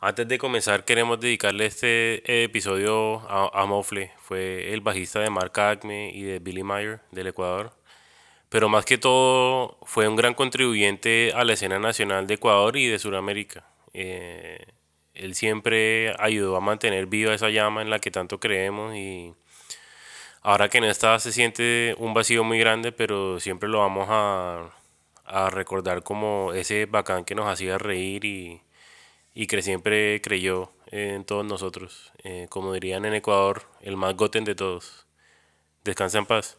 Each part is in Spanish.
Antes de comenzar, queremos dedicarle este episodio a, Mofle. Fue el bajista de Mark Acme y de Billy Meyer del Ecuador. Pero más que todo, fue un gran contribuyente a la escena nacional de Ecuador y de Sudamérica. Eh, él siempre ayudó a mantener viva esa llama en la que tanto creemos y ahora que no está se siente un vacío muy grande, pero siempre lo vamos a, a recordar como ese bacán que nos hacía reír y, y que siempre creyó en todos nosotros. Eh, como dirían en Ecuador, el más goten de todos. Descansa en paz.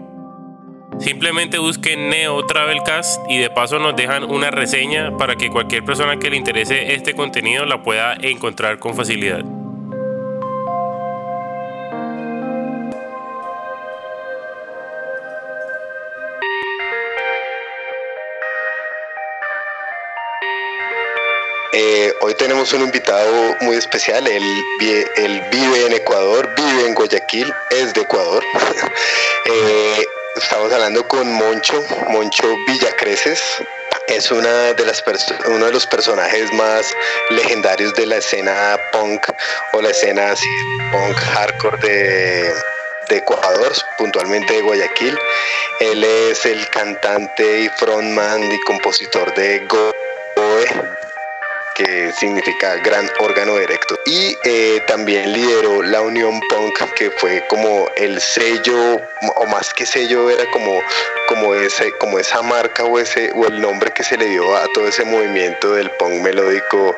Simplemente busquen Neo Travelcast y de paso nos dejan una reseña para que cualquier persona que le interese este contenido la pueda encontrar con facilidad. Eh, hoy tenemos un invitado muy especial. Él, vive en Ecuador, vive en Guayaquil, es de Ecuador. eh, Estamos hablando con Moncho, Moncho Villacreces. Es una de las uno de los personajes más legendarios de la escena punk o la escena así, punk hardcore de, de Ecuador, puntualmente de Guayaquil. Él es el cantante y frontman y compositor de Goe que significa gran órgano erecto. Y eh, también lideró la Unión Punk, que fue como el sello, o más que sello, era como, como, ese, como esa marca o, ese, o el nombre que se le dio a todo ese movimiento del punk melódico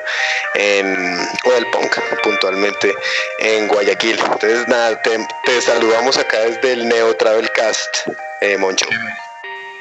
en, o del punk puntualmente en Guayaquil. Entonces, nada, te, saludamos acá desde el Neo Travel Cast, eh, Moncho.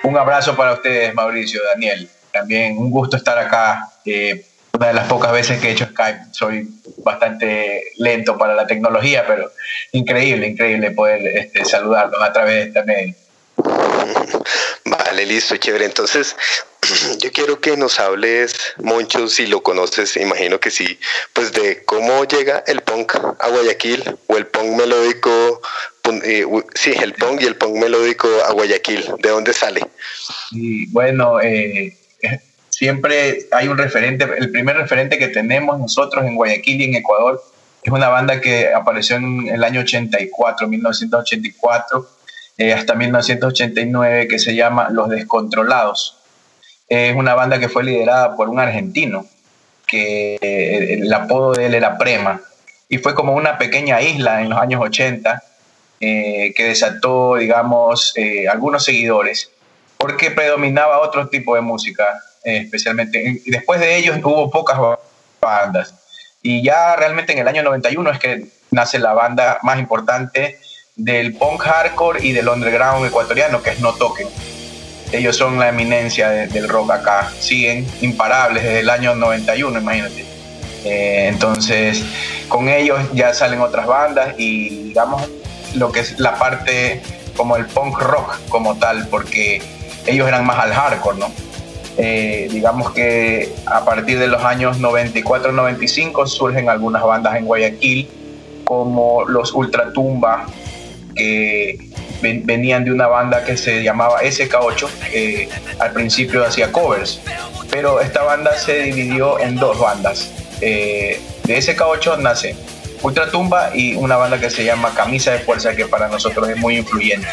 Un abrazo para ustedes, Mauricio, Daniel. También un gusto estar acá. Eh, una de las pocas veces que he hecho Skype. Soy bastante lento para la tecnología, pero increíble, increíble poder este, saludarlos a través de este medio. Vale, listo, chévere. Entonces, yo quiero que nos hables, Moncho, si lo conoces, imagino que sí, pues de cómo llega el punk a Guayaquil o el punk melódico, eh, sí, el punk y el punk melódico a Guayaquil, ¿de dónde sale? Y bueno, eh, siempre hay un referente, el primer referente que tenemos nosotros en Guayaquil y en Ecuador es una banda que apareció en el año 84, 1984, eh, hasta 1989, que se llama Los Descontrolados. Es una banda que fue liderada por un argentino, que eh, el apodo de él era Prema, y fue como una pequeña isla en los años 80 eh, que desató, digamos, algunos seguidores, porque predominaba otro tipo de música, eh, especialmente. después de ellos hubo pocas bandas. Y ya realmente en el año 91 es que nace la banda más importante del punk hardcore y del underground ecuatoriano, que es No Token. Ellos son la eminencia del rock acá, siguen imparables desde el año 91, imagínate. Eh, entonces, con ellos ya salen otras bandas y digamos lo que es la parte como el punk rock como tal, porque ellos eran más al hardcore, ¿no? Eh, digamos que a partir de los años 94-95 surgen algunas bandas en Guayaquil, como los Ultratumba, que venían de una banda que se llamaba SK8, que al principio hacía covers, pero esta banda se dividió en dos bandas. Eh, de SK8 nace Ultratumba y una banda que se llama Camisa de Fuerza, que para nosotros es muy influyente.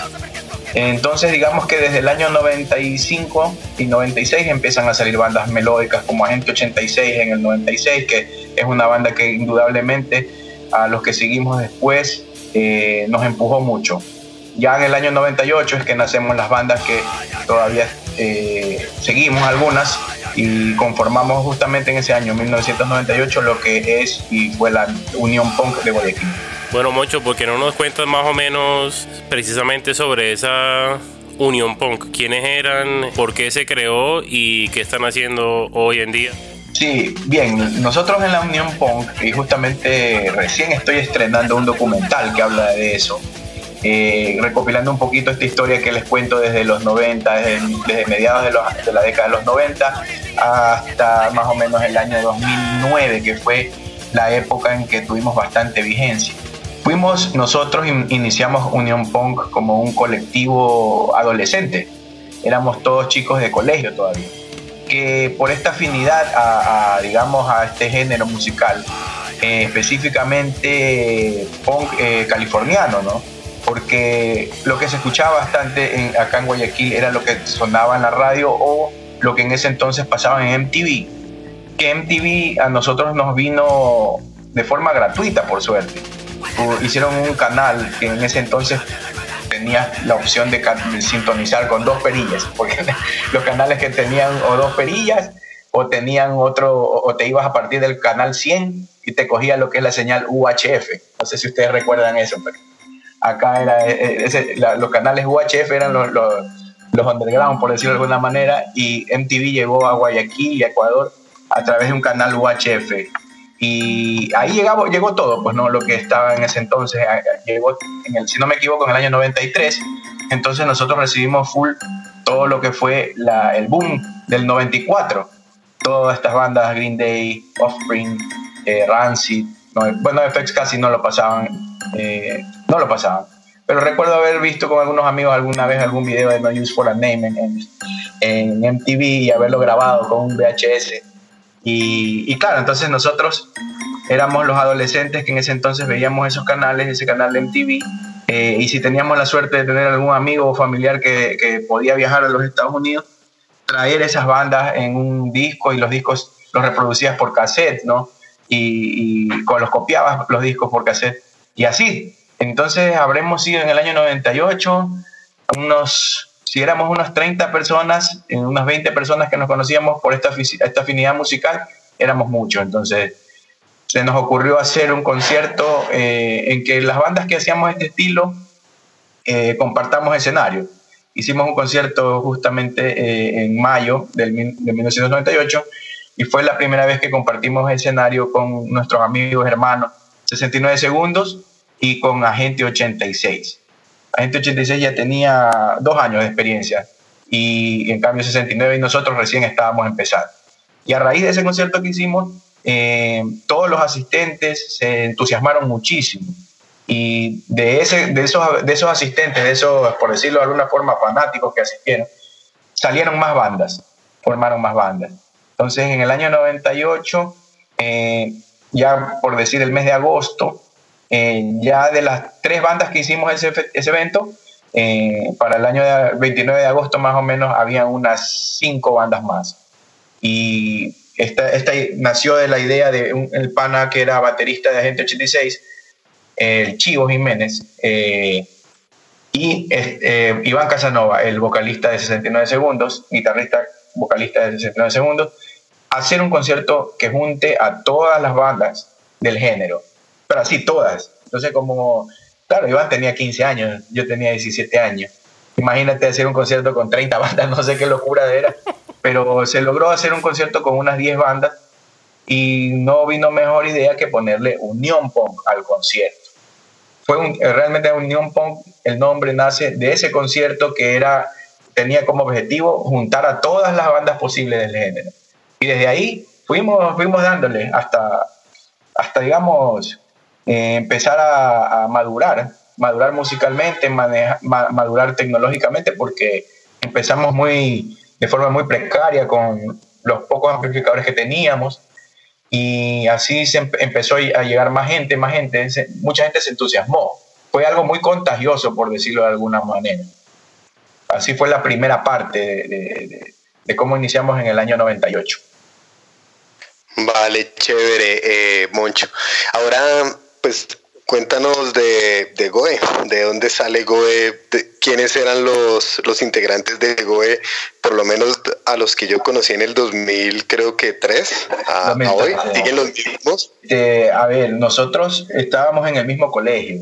Entonces digamos que desde el año 95 y 96 empiezan a salir bandas melódicas como Agente 86 en el 96, que es una banda que indudablemente a los que seguimos después eh, nos empujó mucho. Ya en el año 98 es que nacemos las bandas que todavía eh, seguimos algunas, y conformamos justamente en ese año 1998 lo que es y fue la Unión Punk de Guayaquil. Bueno, Mocho, ¿por qué no nos cuentas más o menos precisamente sobre esa Unión Punk? ¿Quiénes eran? ¿Por qué se creó? ¿Y qué están haciendo hoy en día? Sí, bien, nosotros en la Unión Punk, y justamente recién estoy estrenando un documental que habla de eso, eh, recopilando un poquito esta historia que les cuento desde los 90, desde, mediados de, de, la década de los 90 hasta más o menos el año 2009, que fue la época en que tuvimos bastante vigencia. Fuimos, nosotros iniciamos Unión Punk como un colectivo adolescente, éramos todos chicos de colegio todavía, que por esta afinidad a, digamos, a este género musical, eh, específicamente punk eh, californiano, ¿no? porque lo que se escuchaba bastante en, acá en Guayaquil era lo que sonaba en la radio o lo que en ese entonces pasaba en MTV. Que MTV a nosotros nos vino de forma gratuita, por suerte. Hicieron un canal que en ese entonces tenía la opción de, sintonizar con dos perillas, porque los canales que tenían o dos perillas o tenían otro, o te ibas a partir del canal 100 y te cogía lo que es la señal UHF. No sé si ustedes recuerdan eso, pero acá era, eh, eh, los canales UHF eran los, los, underground, por decirlo de alguna manera, y MTV llegó a Guayaquil y Ecuador a través de un canal UHF. Y ahí llegaba, llegó todo, pues no, lo que estaba en ese entonces, llegó, en el, si no me equivoco, en el año 93, entonces nosotros recibimos full todo lo que fue la, el boom del 94, todas estas bandas, Green Day, Offspring, eh, Rancid, bueno, FX casi no lo pasaban, eh, no lo pasaban. Pero recuerdo haber visto con algunos amigos alguna vez algún video de No Use for a Name en, en, MTV y haberlo grabado con un VHS. Y, claro, entonces nosotros éramos los adolescentes que en ese entonces veíamos esos canales, ese canal de MTV. Eh, y si teníamos la suerte de tener algún amigo o familiar que, que podía viajar a los Estados Unidos, traer esas bandas en un disco y los discos los reproducías por cassette, ¿no? y, con los copiabas los discos por cassette y así. Entonces habremos sido en el año 98 unos, si éramos unas 30 personas, unas 20 personas que nos conocíamos por esta, esta afinidad musical, éramos muchos. Entonces se nos ocurrió hacer un concierto eh, en que las bandas que hacíamos este estilo eh, compartamos escenario. Hicimos un concierto justamente eh, en mayo del, de 1998 y fue la primera vez que compartimos escenario con nuestros amigos hermanos 69 segundos y con Agente 86. Agente 86 ya tenía dos años de experiencia y en cambio 69 y nosotros recién estábamos empezando. Y a raíz de ese concierto que hicimos, eh, todos los asistentes se entusiasmaron muchísimo. Y de, ese, de, esos, de esos asistentes, de esos, por decirlo de alguna forma, fanáticos que asistieron, salieron más bandas, formaron más bandas. Entonces, en el año 98, eh, ya por decir el mes de agosto, eh, ya de las tres bandas que hicimos ese, ese evento, eh, para el año 29 de agosto más o menos había unas cinco bandas más. Y esta, esta nació de la idea de un, el pana que era baterista de Agente 86, el Chivo Jiménez, y Iván Casanova, el vocalista de 69 segundos, guitarrista vocalista de 69 segundos, hacer un concierto que junte a todas las bandas del género, pero así todas. Entonces, como, claro, Iván tenía 15 años, yo tenía 17 años. Imagínate hacer un concierto con 30 bandas, no sé qué locura era, pero se logró hacer un concierto con unas 10 bandas y no vino mejor idea que ponerle Unión Punk al concierto. Fue realmente Unión Punk, el nombre nace de ese concierto que era, tenía como objetivo juntar a todas las bandas posibles del género. Y desde ahí fuimos, fuimos dándole hasta, hasta digamos, eh, empezar a, madurar, madurar musicalmente, madurar tecnológicamente, porque empezamos muy, de forma muy precaria con los pocos amplificadores que teníamos. Y así se empezó a llegar más gente, más gente, mucha gente se entusiasmó. Fue algo muy contagioso, por decirlo de alguna manera. Así fue la primera parte de, de cómo iniciamos en el año 98. Vale, chévere, eh, Moncho. Ahora, pues cuéntanos de, de, Goe, de dónde sale Goe, quiénes eran los, los integrantes de Goe, por lo menos a los que yo conocí en el 2000, creo que tres, a, hoy, siguen los mismos. Eh, a ver, nosotros estábamos en el mismo colegio.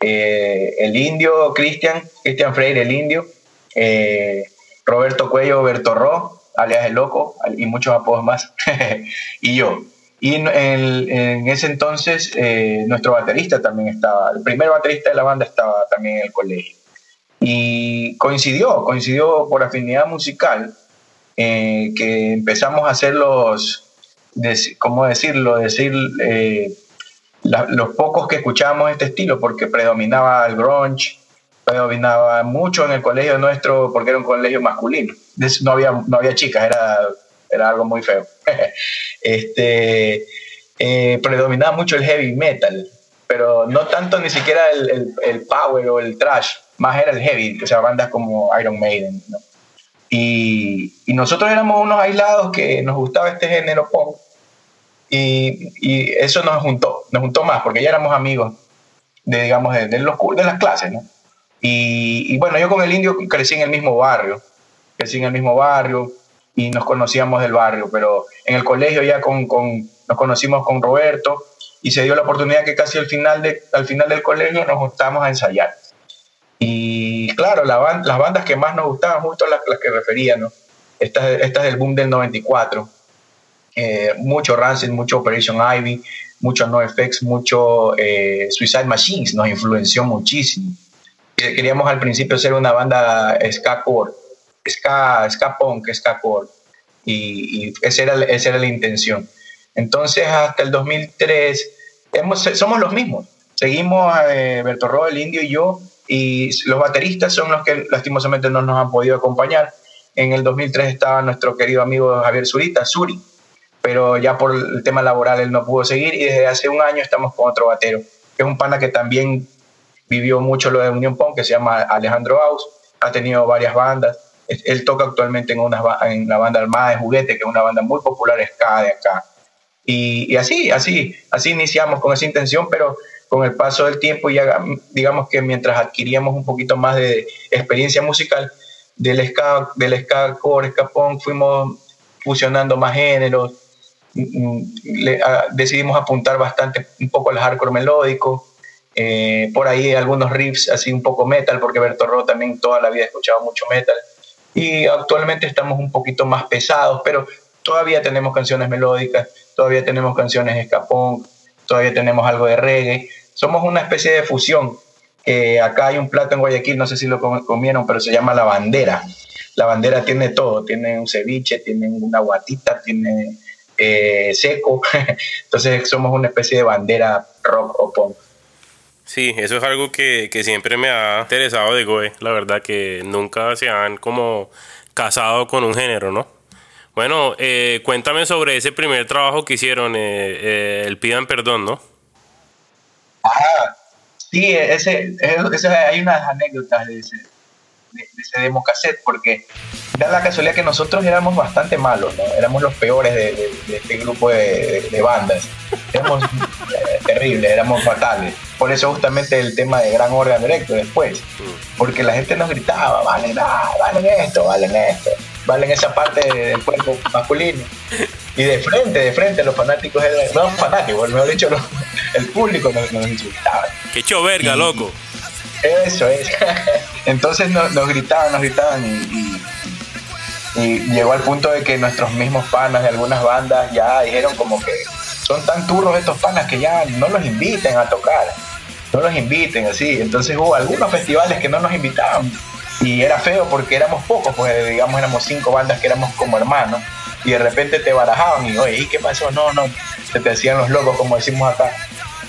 Eh, el indio Cristian, Cristian Freire, el indio, eh, Roberto Cuello Bertorró, alias El Loco, y muchos apodos más, y yo. Y en, ese entonces eh, nuestro baterista también estaba, el primer baterista de la banda estaba también en el colegio. Y coincidió, coincidió por afinidad musical, eh, que empezamos a hacer los, ¿cómo decirlo? Decir eh, los pocos que escuchábamos este estilo, porque predominaba el grunge, predominaba mucho en el colegio nuestro, porque era un colegio masculino. No había, no había chicas, era era algo muy feo. este, eh, predominaba mucho el heavy metal, pero no tanto ni siquiera el, el, power o el trash, más era el heavy, o sea, bandas como Iron Maiden. Y, y, nosotros éramos unos aislados que nos gustaba este género punk. Y, y, eso nos juntó, nos juntó más, porque ya éramos amigos de, digamos, de, de, los, de las clases, ¿no? Y, y, bueno, yo con el indio crecí en el mismo barrio, crecí en el mismo barrio, y nos conocíamos del barrio, pero en el colegio ya con, con, nos conocimos con Roberto y se dio la oportunidad que casi al final, de, al final del colegio nos juntamos a ensayar. Y claro, la las bandas que más nos gustaban, justo las, las que refería, ¿no? Estas, estas del boom del 94, eh, mucho Rancid, mucho Operation Ivy, mucho NoFX, mucho eh, Suicide Machines, nos influenció muchísimo. Queríamos al principio ser una banda ska core, ska, ska punk, ska core. Y, y esa, era, esa era la intención. Entonces, hasta el 2003, hemos, somos los mismos. Seguimos eh, Berto el indio y yo, y los bateristas son los que lastimosamente no nos han podido acompañar. En el 2003 estaba nuestro querido amigo Javier Zurita, Suri, pero ya por el tema laboral él no pudo seguir y desde hace un año estamos con otro batero, que es un pana que también vivió mucho lo de Unión Punk, que se llama Alejandro Aus, ha tenido varias bandas él toca actualmente en, una, en la banda Armada de Juguete, que es una banda muy popular ska de acá. Y, así, así, así iniciamos con esa intención, pero con el paso del tiempo ya digamos que mientras adquiríamos un poquito más de experiencia musical del ska, del ska core, ska punk, fuimos fusionando más géneros, mm, mm, decidimos apuntar bastante un poco al hardcore melódico, eh, por ahí algunos riffs así un poco metal, porque Berto Ro también toda la vida ha escuchado mucho metal y actualmente estamos un poquito más pesados, pero todavía tenemos canciones melódicas, todavía tenemos canciones de escapón, todavía tenemos algo de reggae. Somos una especie de fusión. acá hay un plato en Guayaquil, no sé si lo comieron, pero se llama la bandera. La bandera tiene todo, tiene un ceviche, tiene una guatita, tiene eh, seco. Entonces somos una especie de bandera rock o punk. Sí, eso es algo que, siempre me ha interesado de Goe, la verdad que nunca se han como casado con un género, ¿no? Bueno, eh, cuéntame sobre ese primer trabajo que hicieron, eh, eh, el Pidan Perdón, ¿no? Ah, sí, ese, ese, hay unas anécdotas de ese, de, ese demo cassette, porque da la casualidad que nosotros éramos bastante malos, ¿no? Éramos los peores de, este grupo de, bandas. Éramos terribles, éramos fatales por eso justamente el tema de gran órgano directo después, porque la gente nos gritaba, valen, valen esto, valen esto, valen esa parte del cuerpo masculino. Y de frente, de frente, los fanáticos, no fanáticos, mejor dicho, el público nos, nos insultaba. ¡Qué hecho verga, loco! Eso es. Entonces nos, gritaban, nos gritaban y, y, llegó al punto de que nuestros mismos panas de algunas bandas ya dijeron como que son tan turros estos panas que ya no los inviten a tocar no nos inviten, así. Entonces hubo algunos festivales que no nos invitaban y era feo porque éramos pocos, pues digamos éramos cinco bandas que éramos como hermanos y de repente te barajaban y oye, ¿y qué pasó? No, no, se te hacían los locos como decimos acá.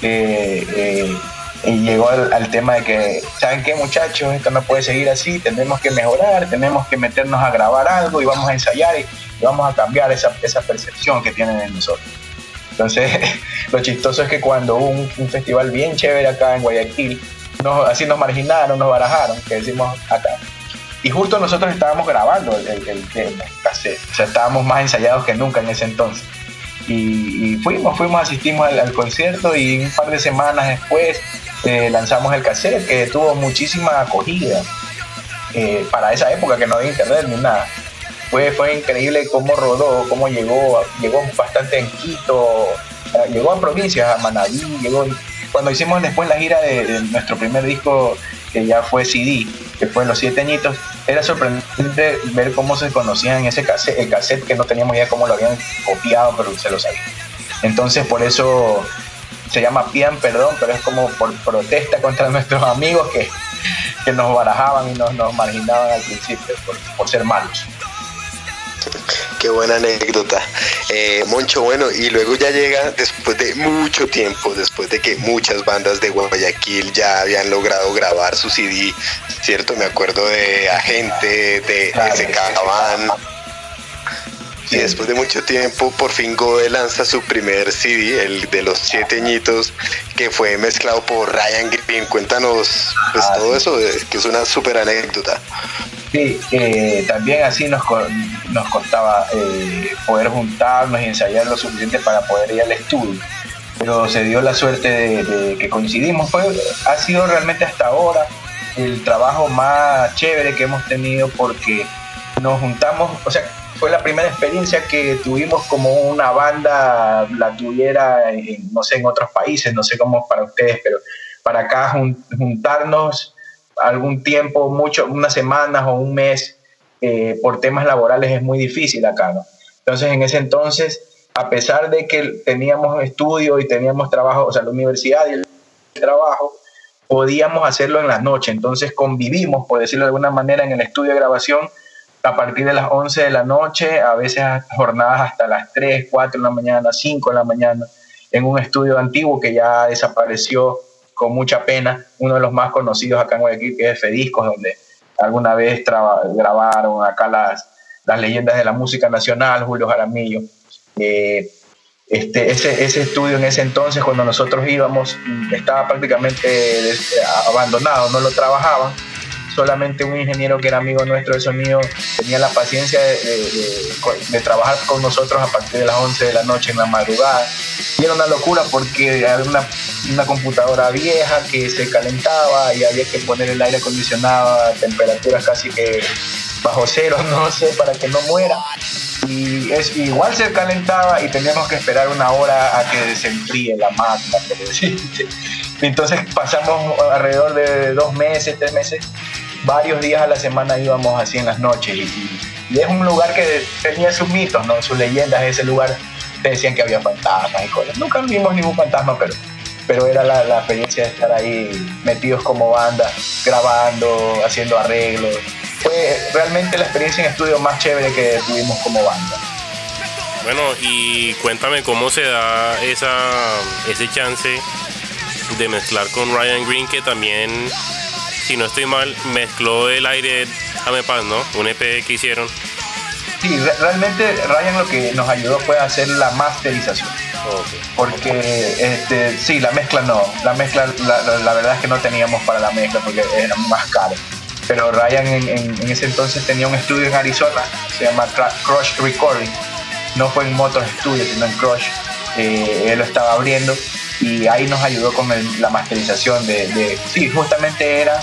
Eh, y llegó al, tema de que, ¿saben qué muchachos? Esto no puede seguir así, tenemos que mejorar, tenemos que meternos a grabar algo y vamos a ensayar y, vamos a cambiar esa, esa percepción que tienen en nosotros. Entonces, lo chistoso es que cuando hubo un, festival bien chévere acá en Guayaquil, así nos marginaron, nos barajaron, que decimos acá. Y justo nosotros estábamos grabando el, el, o sea, estábamos más ensayados que nunca en ese entonces. Y, Y, fuimos, fuimos, asistimos al, concierto y un par de semanas después eh, lanzamos el cassette que tuvo muchísima acogida eh, para esa época que no había internet ni nada. Fue, fue increíble cómo rodó, cómo llegó, llegó bastante en Quito, llegó a provincias, a Manabí, llegó cuando hicimos después la gira de, nuestro primer disco, que ya fue CD, que fue Los Siete Añitos, era sorprendente ver cómo se conocían ese cassette, el cassette que no teníamos idea cómo lo habían copiado, pero se lo sabían. Entonces, por eso se llama Pian Perdón, pero es como por protesta contra nuestros amigos que, que nos barajaban y nos, nos marginaban al principio por ser malos. Qué buena anécdota. Eh, Moncho, bueno, y luego ya llega después de mucho tiempo, después de que muchas bandas de Guayaquil ya habían logrado grabar su CD, ¿cierto? Me acuerdo de Agente, de SK Y después de mucho tiempo, por fin Goe lanza su primer CD, el de los siete añitos, que fue mezclado por Ryan Green. Cuéntanos pues, ah, todo eso, que es una súper anécdota. Sí, eh, también así nos, nos costaba eh, poder juntarnos y ensayar lo suficiente para poder ir al estudio. Pero se dio la suerte de, que coincidimos. Fue, ha sido realmente hasta ahora el trabajo más chévere que hemos tenido porque nos juntamos, o sea, fue la primera experiencia que tuvimos como una banda la tuviera, en, no sé, en otros países, no sé cómo para ustedes, pero para acá juntarnos algún tiempo, mucho, unas semanas o un mes eh, por temas laborales es muy difícil acá, ¿no? Entonces, en ese entonces, a pesar de que teníamos estudio y teníamos trabajo, o sea, la universidad y el trabajo, podíamos hacerlo en las noches. Entonces, convivimos, por decirlo de alguna manera, en el estudio de grabación a partir de las 11 de la noche, a veces jornadas hasta las 3, 4 de la mañana, 5 de la mañana, en un estudio antiguo que ya desapareció con mucha pena, uno de los más conocidos acá en Guayaquil, que es Fediscos, donde alguna vez grabaron acá las, las leyendas de la música nacional, Julio Jaramillo. Eh, este, ese, ese estudio en ese entonces, cuando nosotros íbamos, estaba prácticamente abandonado, no lo trabajaban solamente un ingeniero que era amigo nuestro de sonido tenía la paciencia de, trabajar con nosotros a partir de las 11 de la noche en la madrugada. Y era una locura porque había una, una computadora vieja que se calentaba y había que poner el aire acondicionado a temperaturas casi que bajo cero, no sé, para que no muera. Y es, igual se calentaba y teníamos que esperar una hora a que se enfríe la máquina, Entonces pasamos alrededor de dos meses, tres meses varios días a la semana íbamos así en las noches y, es un lugar que tenía sus mitos, ¿no? sus leyendas, ese lugar te decían que había fantasmas y cosas. Nunca vimos ningún fantasma, pero, pero era la, experiencia de estar ahí metidos como banda, grabando, haciendo arreglos. Fue realmente la experiencia en estudio más chévere que tuvimos como banda. Bueno, y cuéntame cómo se da esa, ese chance de mezclar con Ryan Green, que también si no estoy mal, mezcló el aire Paz, ¿no? Un EP que hicieron. Sí, realmente Ryan lo que nos ayudó fue a hacer la masterización. Porque, este, sí, la mezcla no. La mezcla, la, verdad es que no teníamos para la mezcla porque era más caro. Pero Ryan en, ese entonces tenía un estudio en Arizona, se llama Crush Recording. No fue en Motor Studio, sino en Crush. Eh, él lo estaba abriendo y ahí nos ayudó con la masterización de, sí, justamente era,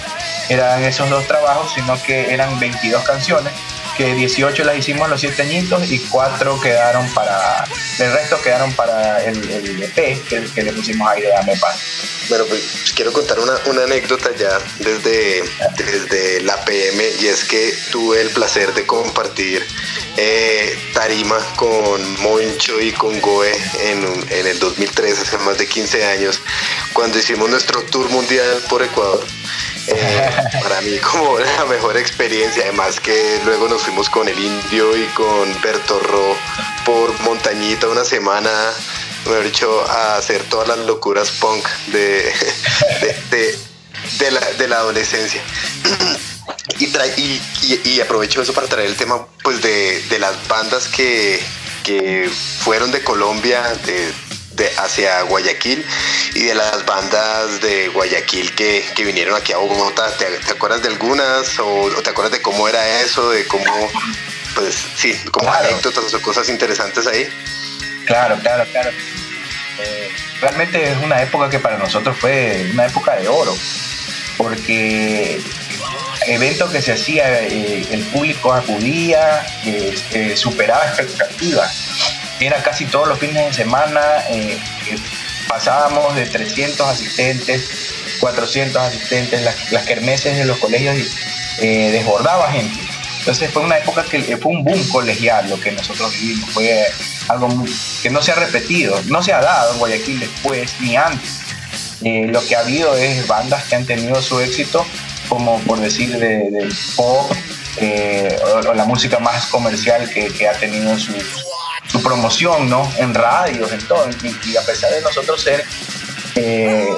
eran esos dos trabajos, sino que eran 22 canciones, que 18 las hicimos los siete añitos y 4 quedaron para, el resto quedaron para el, el EP que, le pusimos ahí de Amepan. Bueno, pues quiero contar una, una, anécdota ya desde, desde la PM y es que tuve el placer de compartir eh, tarima con Moncho y con Goe en, en el 2003, hace más de 15 años, cuando hicimos nuestro tour mundial por Ecuador. Eh, para mí como la mejor experiencia, además que luego nos fuimos con el Indio y con Bertorro por Montañita una semana, mejor dicho, a hacer todas las locuras punk de, de, la, de la adolescencia. Y, aprovecho eso para traer el tema pues de, las bandas que, fueron de Colombia de, hacia Guayaquil y de las bandas de Guayaquil que, vinieron aquí a Bogotá. ¿Te, acuerdas de algunas o, te acuerdas de cómo era eso, de cómo, pues sí, como anécdotas o cosas interesantes ahí? Claro, claro, claro. Eh, realmente es una época que para nosotros fue una época de oro, porque eventos que se hacía, eh, el público acudía, eh, superaba expectativas. Era casi todos los fines de semana, pasábamos de 300 asistentes, 400 asistentes, las, las kermeses de los colegios desbordaba gente. Entonces fue una época que fue un boom colegial lo que nosotros vivimos, fue algo que no se ha repetido, no se ha dado en Guayaquil después ni antes. Eh, lo que ha habido es bandas que han tenido su éxito, como por decir del pop eh, o, la música más comercial que, ha tenido su, promoción ¿no? en radios, en todo. Y, a pesar de nosotros ser eh,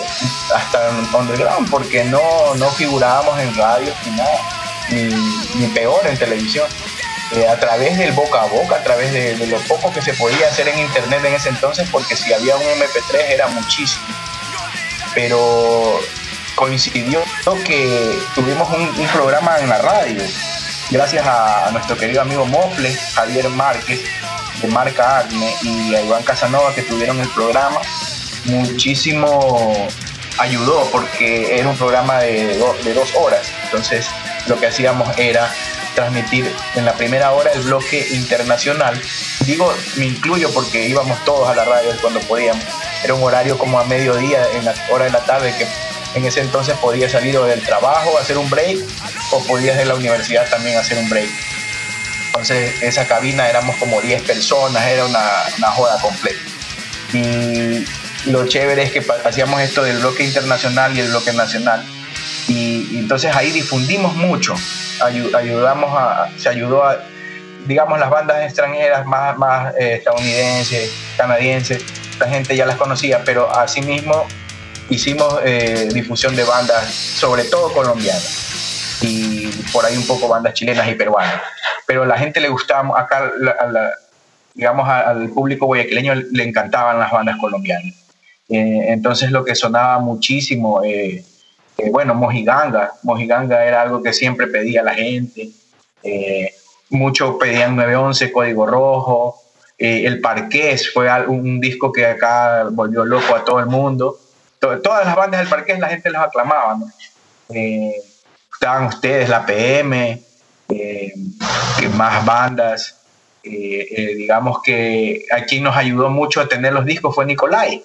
hasta underground, porque no, no figurábamos en radios ni nada ni, peor en televisión. Eh, a través del boca a boca, a través de, lo poco que se podía hacer en internet en ese entonces, porque si había un MP3 era muchísimo. Pero coincidió que tuvimos un, programa en la radio, gracias a, nuestro querido amigo Mofle, Javier Márquez, de Marca Acme, y a Iván Casanova, que tuvieron el programa. Muchísimo ayudó porque era un programa de, de dos horas. Entonces, lo que hacíamos era transmitir en la primera hora el bloque internacional. Digo, me incluyo porque íbamos todos a la radio cuando podíamos. Era un horario como a mediodía, en la hora de la tarde, que en ese entonces podía salir o del trabajo, hacer un break, o podías de la universidad también hacer un break. Entonces, esa cabina éramos como 10 personas, era una, una joda completa. Y lo chévere es que hacíamos esto del bloque internacional y el bloque nacional y, entonces ahí difundimos mucho, ayudamos a, se ayudó a, digamos, las bandas extranjeras más, más eh, estadounidenses, canadienses, la gente ya las conocía, pero asimismo hicimos eh, difusión de bandas, sobre todo colombianas, y por ahí un poco bandas chilenas y peruanas. Pero a la gente le gustaba, acá, digamos, al público guayaquileño le encantaban las bandas colombianas. Eh, entonces lo que sonaba muchísimo eh, bueno, Mojiganga, Mojiganga era algo que siempre pedía la gente, eh, muchos pedían 911, Código Rojo, eh, El Parqués fue un disco que acá volvió loco a todo el mundo, todas las bandas del Parqués la gente los aclamaba, estaban ustedes, la PM, que más bandas, digamos que aquí nos ayudó mucho a tener los discos fue Nicolai,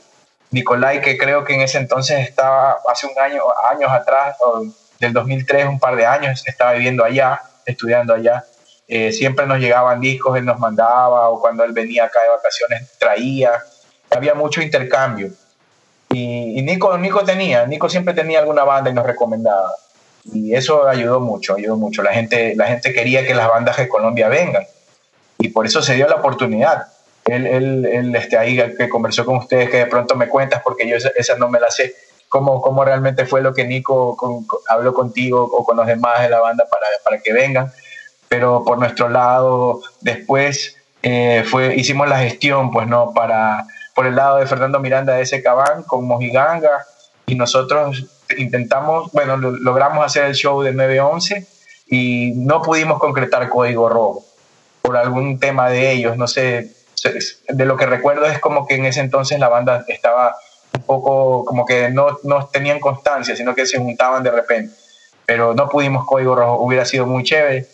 Nicolai, que creo que en ese entonces estaba, hace un año, años atrás, del 2003, un par de años, estaba viviendo allá, estudiando allá. Eh, siempre nos llegaban discos, él nos mandaba, o cuando él venía acá de vacaciones traía. Había mucho intercambio. Y, Nico, Nico tenía, Nico siempre tenía alguna banda y nos recomendaba. Y eso ayudó mucho, ayudó mucho. La gente, la gente quería que las bandas de Colombia vengan. Y por eso se dio la oportunidad él, él, él este, ahí que conversó con ustedes, que de pronto me cuentas, porque yo esa, no me la sé, cómo, cómo realmente fue lo que Nico habló contigo o con los demás de la banda para, para que vengan. Pero por nuestro lado, después eh, fue, hicimos la gestión, pues no, para, por el lado de Fernando Miranda de ese cabán con Mojiganga, y nosotros intentamos, bueno, logramos hacer el show de 9-11 y no pudimos concretar código rojo por algún tema de ellos, no sé, de lo que recuerdo es como que en ese entonces la banda estaba un poco como que no, no tenían constancia, sino que se juntaban de repente. Pero no pudimos Código Rojo, hubiera sido muy chévere.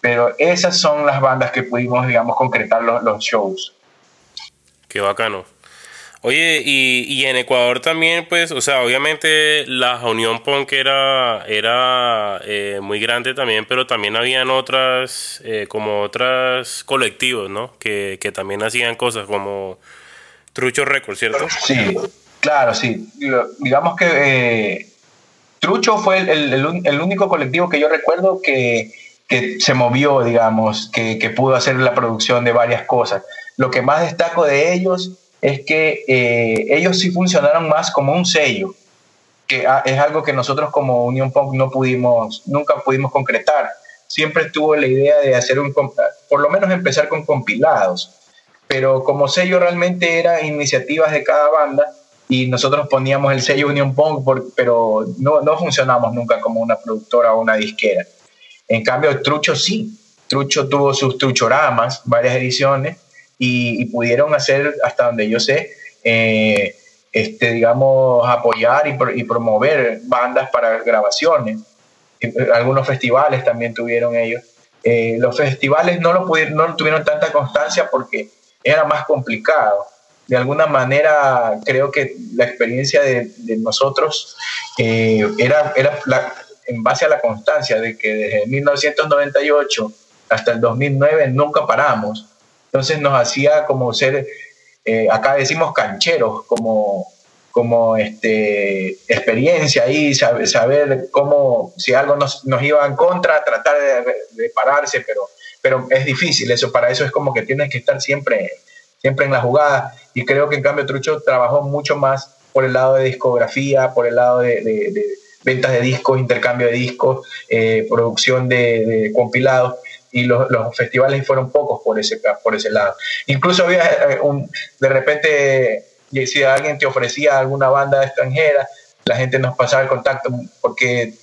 Pero esas son las bandas que pudimos, digamos, concretar los, los shows. Qué bacano. Oye, y, y, en Ecuador también, pues, o sea, obviamente la Unión Punk era, era eh, muy grande también, pero también habían otras, eh, como otras colectivos, ¿no? Que, que, también hacían cosas como Trucho Records, ¿cierto? Sí, claro, sí. Digamos que eh, Trucho fue el, el, el, único colectivo que yo recuerdo que, que se movió, digamos, que, que pudo hacer la producción de varias cosas. Lo que más destaco de ellos es que eh, ellos sí funcionaron más como un sello, que ah, es algo que nosotros como Unión Punk no pudimos, nunca pudimos concretar. Siempre estuvo la idea de hacer un, por lo menos empezar con compilados, pero como sello realmente eran iniciativas de cada banda y nosotros poníamos el sello Unión Punk, pero no, no funcionamos nunca como una productora o una disquera. En cambio, Trucho sí. Trucho tuvo sus truchoramas, varias ediciones, y, pudieron hacer, hasta donde yo sé, eh, este, digamos, apoyar y, promover bandas para grabaciones. Eh, algunos festivales también tuvieron ellos. Eh, los festivales no lo, pudieron, tuvieron tanta constancia porque era más complicado. De alguna manera, creo que la experiencia de, nosotros era, era en base a la constancia de que desde 1998 hasta el 2009 nunca paramos. Entonces nos hacía como ser, eh, acá decimos cancheros, como, como este, experiencia ahí, saber, saber, cómo, si algo nos, nos, iba en contra, tratar de, pararse, pero, pero es difícil eso, para eso es como que tienes que estar siempre, siempre en la jugada. Y creo que en cambio Trucho trabajó mucho más por el lado de discografía, por el lado de, de, ventas de discos, intercambio de discos, eh, producción de, compilados y los, los, festivales fueron pocos por ese, por ese lado. Incluso había eh, un, de repente, si alguien te ofrecía alguna banda extranjera, la gente nos pasaba el contacto porque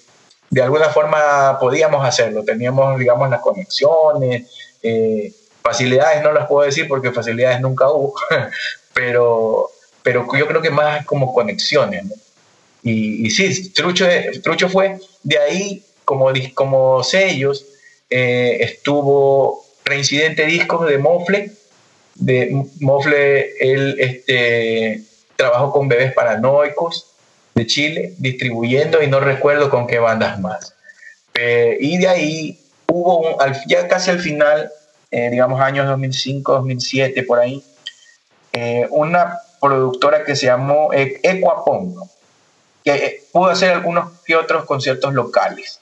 de alguna forma podíamos hacerlo, teníamos, digamos, las conexiones, eh, facilidades no las puedo decir porque facilidades nunca hubo, pero, pero yo creo que más como conexiones. Y, y, sí, Trucho, Trucho fue de ahí como, como sellos, eh, estuvo Reincidente Discos de Mofle. De Mofle, él este, trabajó con Bebés Paranoicos de Chile, distribuyendo y no recuerdo con qué bandas más. Eh, y de ahí hubo, ya casi al final, eh, digamos años 2005, 2007, por ahí, una productora que se llamó Equapong, que pudo hacer algunos que otros conciertos locales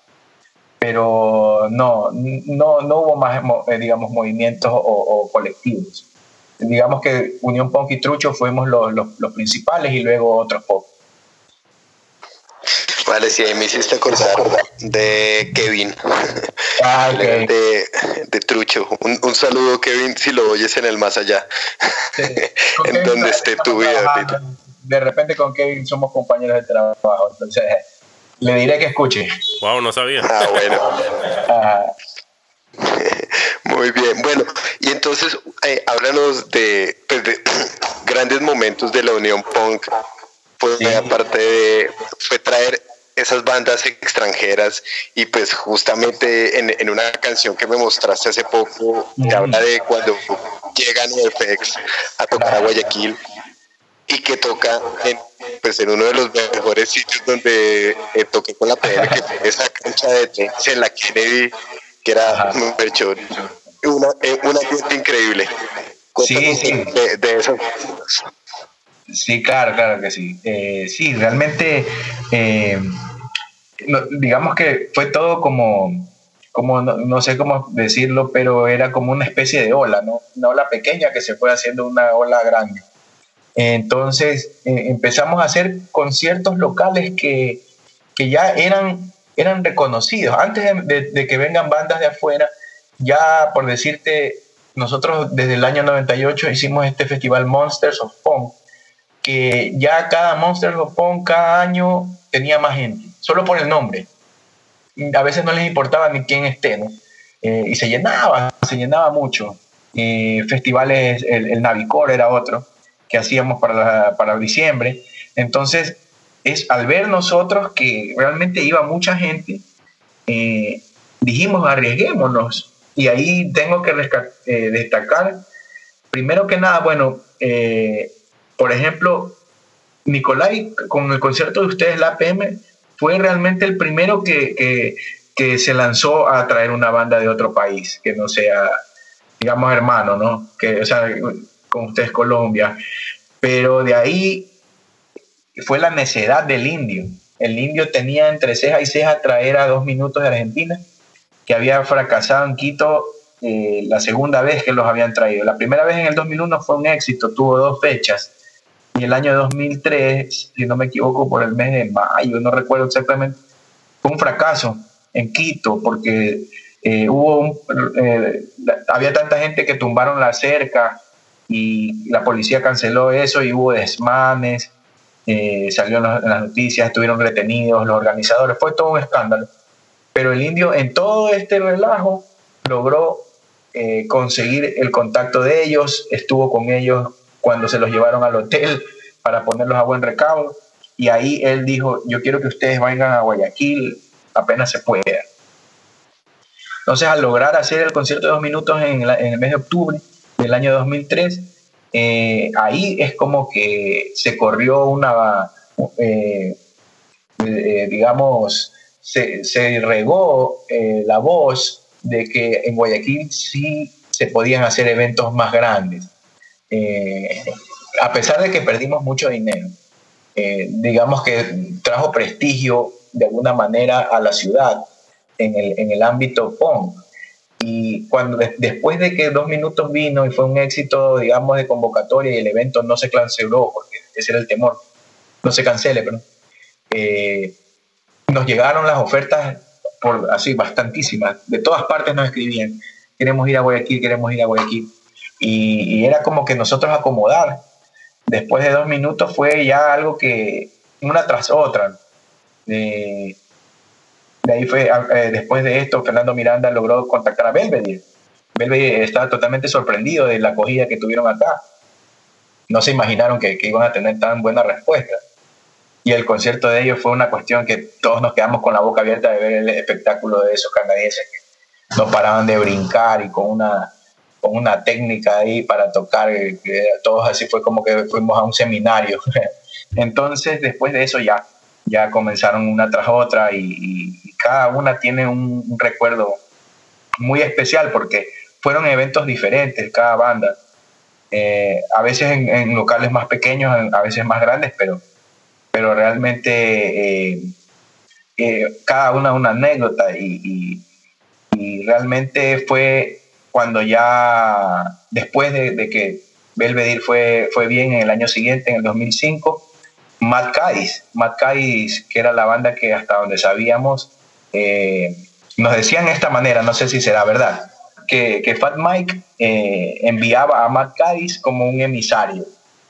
pero no, no, no hubo más, eh, digamos, movimientos o, colectivos. Digamos que Unión Punk y Trucho fuimos los, los, principales y luego otros pocos. Vale, sí, me hiciste acordar de Kevin, ah, de, de, Trucho. Un, un, saludo, Kevin, si lo oyes en el más allá, en donde esté tu vida. De repente con Kevin somos compañeros de trabajo, entonces le diré que escuche. Wow, no sabía. Ah, bueno. Muy bien. Bueno, y entonces eh, háblanos de, pues, de, grandes momentos de la Unión Punk. Pues aparte de fue traer esas bandas extranjeras y pues justamente en, en una canción que me mostraste hace poco, que habla de cuando llegan FX a tocar a Guayaquil y que toca en, pues en uno de los mejores sitios donde eh, toqué con la PM, que fue esa cancha de tenis en la Kennedy, que era una, eh, una fiesta increíble. Sí, sí. De, eso. Sí, claro, claro que sí. Eh, sí, realmente, digamos que fue todo como, como no, sé cómo decirlo, pero era como una especie de ola, ¿no? Una ola pequeña que se fue haciendo una ola grande. Entonces eh, empezamos a hacer conciertos locales que, que ya eran, eran reconocidos. Antes de, que vengan bandas de afuera, ya por decirte, nosotros desde el año 98 hicimos este festival Monsters of Punk, que ya cada Monsters of Punk cada año tenía más gente, solo por el nombre. A veces no les importaba ni quién esté, ¿no? Eh, y se llenaba, se llenaba mucho. Eh, festivales, el, el Navicor era otro que hacíamos para, para diciembre. Entonces, es al ver nosotros que realmente iba mucha gente, eh, dijimos arriesguémonos. Y ahí tengo que eh, destacar, primero que nada, bueno, eh, por ejemplo, Nicolai, con el concierto de ustedes, la APM, fue realmente el primero que, que, que, se lanzó a traer una banda de otro país, que no sea, digamos, hermano, ¿no? Que, o sea, con ustedes Colombia. Pero de ahí fue la necedad del indio. El indio tenía entre ceja y ceja traer a dos minutos de Argentina, que había fracasado en Quito eh, la segunda vez que los habían traído. La primera vez en el 2001 fue un éxito, tuvo dos fechas. Y el año 2003, si no me equivoco, por el mes de mayo, no recuerdo exactamente, fue un fracaso en Quito porque eh, hubo eh, había tanta gente que tumbaron la cerca y la policía canceló eso y hubo desmanes, eh, salió en, las noticias, estuvieron retenidos los organizadores, fue todo un escándalo. Pero el indio en todo este relajo logró eh, conseguir el contacto de ellos, estuvo con ellos cuando se los llevaron al hotel para ponerlos a buen recaudo y ahí él dijo, yo quiero que ustedes vayan a Guayaquil apenas se pueda. Entonces, al lograr hacer el concierto de dos minutos en, el mes de octubre del año 2003, eh, ahí es como que se corrió una, eh, eh, digamos, se, se regó la voz de que en Guayaquil sí se podían hacer eventos más grandes, a pesar de que perdimos mucho dinero. digamos que trajo prestigio de alguna manera a la ciudad en el, en el ámbito PON. Y cuando después de que dos minutos vino y fue un éxito, digamos, de convocatoria y el evento no se canceló, porque ese era el temor, no se cancele, pero eh, nos llegaron las ofertas por así, bastantísimas. De todas partes nos escribían, queremos ir a Guayaquil, queremos ir a Guayaquil. Y, era como que nosotros acomodar. Después de dos minutos fue ya algo que, una tras otra. De ahí fue, ah, eh, después de esto, Fernando Miranda logró contactar a Belvedere. Belvedere estaba totalmente sorprendido de la acogida que tuvieron acá. No se imaginaron que, iban a tener tan buena respuesta. Y el concierto de ellos fue una cuestión que todos nos quedamos con la boca abierta de ver el espectáculo de esos canadienses que no paraban de brincar y con una, con una técnica ahí para tocar. todos así fue como que fuimos a un seminario. Entonces, después de eso ya, ya comenzaron una tras otra y cada una tiene un, recuerdo muy especial porque fueron eventos diferentes, cada banda. Eh, a veces en, locales más pequeños, a veces más grandes, pero, pero realmente eh, eh, cada una una anécdota y, realmente fue cuando ya después de, que Belvedere fue, fue bien en el año siguiente, en el 2005, Matt Cadiz, Matt Cadiz, que era la banda que hasta donde sabíamos eh, nos decían de esta manera, no sé si será verdad, que, que Fat Mike eh, enviaba a Matt Cadiz como un emisario.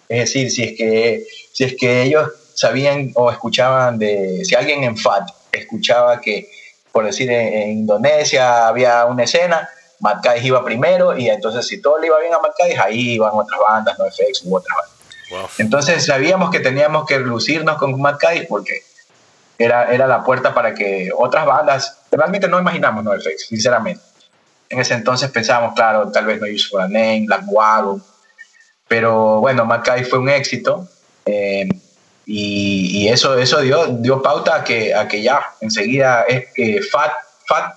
Es decir, si es que, si es que ellos sabían o escuchaban de, si alguien en Fat escuchaba que, por decir, en, Indonesia había una escena, Matt Cadiz iba primero y entonces si todo le iba bien a Matt Cadiz, ahí iban otras bandas, NoFX u otras bandas. Entonces sabíamos que teníamos que lucirnos con Matt Cadiz porque era, era la puerta para que otras bandas, realmente no imaginamos NoFX, sinceramente. En ese entonces pensábamos, claro, tal vez No Use for a Name, Black Wagon, pero bueno, Mackay fue un éxito eh, y, y, eso, eso dio, dio pauta a que, a que ya enseguida Fat, Fat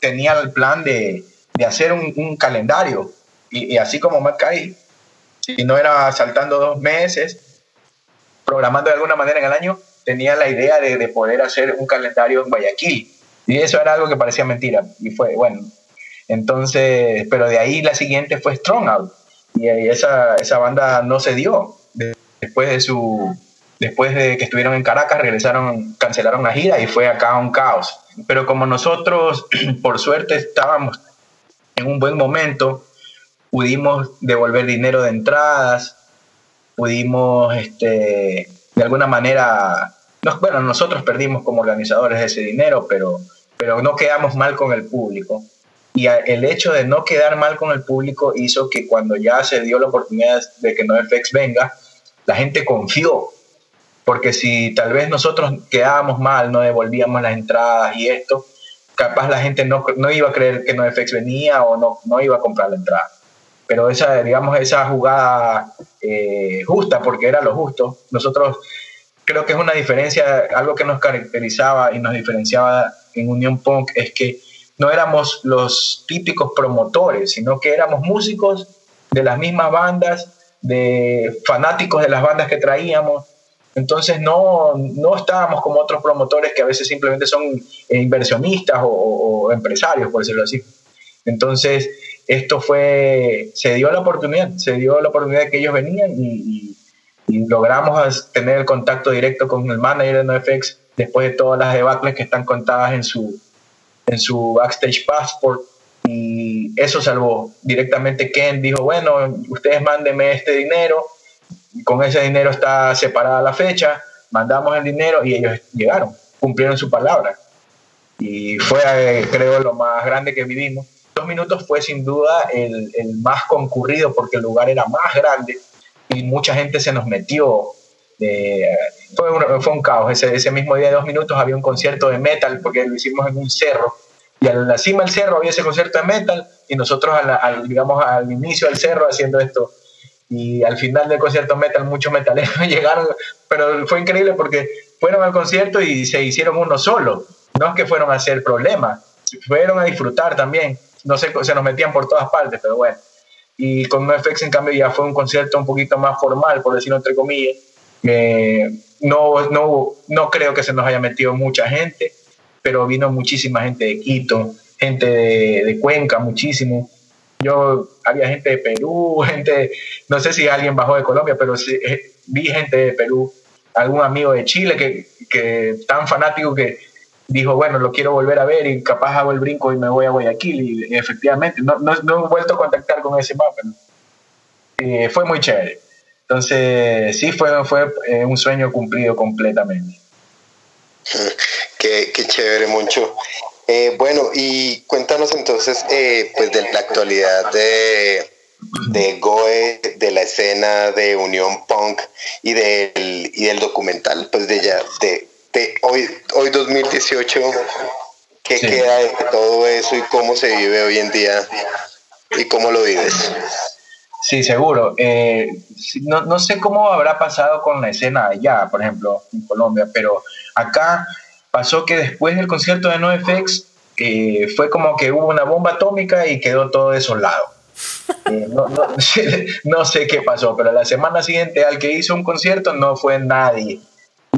tenía el plan de, de hacer un, un calendario. Y, y, así como Mackay, si no era saltando dos meses, programando de alguna manera en el año, tenía la idea de, de, poder hacer un calendario en Guayaquil. Y eso era algo que parecía mentira. Y fue, bueno. Entonces, pero de ahí la siguiente fue Strong Out. Y esa, esa banda no se dio. Después de su después de que estuvieron en Caracas, regresaron, cancelaron la gira y fue acá un caos. Pero como nosotros, por suerte, estábamos en un buen momento, pudimos devolver dinero de entradas, pudimos este, de alguna manera bueno, nosotros perdimos como organizadores ese dinero, pero, pero no quedamos mal con el público. Y el hecho de no quedar mal con el público hizo que cuando ya se dio la oportunidad de que NoFX venga, la gente confió. Porque si tal vez nosotros quedábamos mal, no devolvíamos las entradas y esto, capaz la gente no, no iba a creer que NoFX venía o no, no iba a comprar la entrada. Pero esa, digamos, esa jugada eh, justa, porque era lo justo, nosotros creo que es una diferencia, algo que nos caracterizaba y nos diferenciaba en Unión Punk es que no éramos los típicos promotores, sino que éramos músicos de las mismas bandas, de fanáticos de las bandas que traíamos. Entonces no, no estábamos como otros promotores que a veces simplemente son inversionistas o, empresarios, por decirlo así. Entonces esto fue, se dio la oportunidad, se dio la oportunidad de que ellos venían y logramos tener el contacto directo con el manager de NoFX después de todas las debacles que están contadas en su, en su backstage passport. Y eso salvó. Directamente Ken dijo bueno ustedes mándenme este dinero con ese dinero está separada la fecha mandamos el dinero y ellos llegaron cumplieron su palabra. Y fue eh, creo lo más grande que vivimos dos minutos fue sin duda el, el, más concurrido porque el lugar era más grande y mucha gente se nos metió. fue, un, fue un caos. Ese, ese mismo día de dos minutos había un concierto de metal porque lo hicimos en un cerro y a la cima del cerro había ese concierto de metal y nosotros al, digamos al inicio del cerro haciendo esto y al final del concierto metal muchos metaleros llegaron pero fue increíble porque fueron al concierto y se hicieron uno solo no es que fueron a hacer problemas fueron a disfrutar también no sé se nos metían por todas partes pero bueno y con NoFX en cambio ya fue un concierto un poquito más formal por decirlo entre comillas eh, no, no, no creo que se nos haya metido mucha gente pero vino muchísima gente de Quito, gente de, Cuenca, muchísimo. Yo, había gente de Perú, gente, no sé si alguien bajó de Colombia, pero sí, eh, vi gente de Perú, algún amigo de Chile que, que tan fanático que dijo, bueno, lo quiero volver a ver y capaz hago el brinco y me voy a Guayaquil. Y, efectivamente, no, no, no, he vuelto a contactar con ese mapa. Eh, fue muy chévere. Entonces, sí, fue, fue eh, un sueño cumplido completamente. Qué, chévere, mucho. Eh, bueno, y cuéntanos entonces pues de la actualidad de, de Goe, de la escena de Unión Punk y del, y del documental, pues de ya, de, hoy, hoy 2018, ¿qué queda de todo eso y cómo se vive hoy en día y cómo lo vives? Sí, seguro. Eh, no, no sé cómo habrá pasado con la escena allá, por ejemplo, en Colombia, pero acá pasó que después del concierto de NoFX eh, fue como que hubo una bomba atómica y quedó todo desolado. Eh, no, no, no, sé qué pasó, pero la semana siguiente al que hizo un concierto no fue nadie.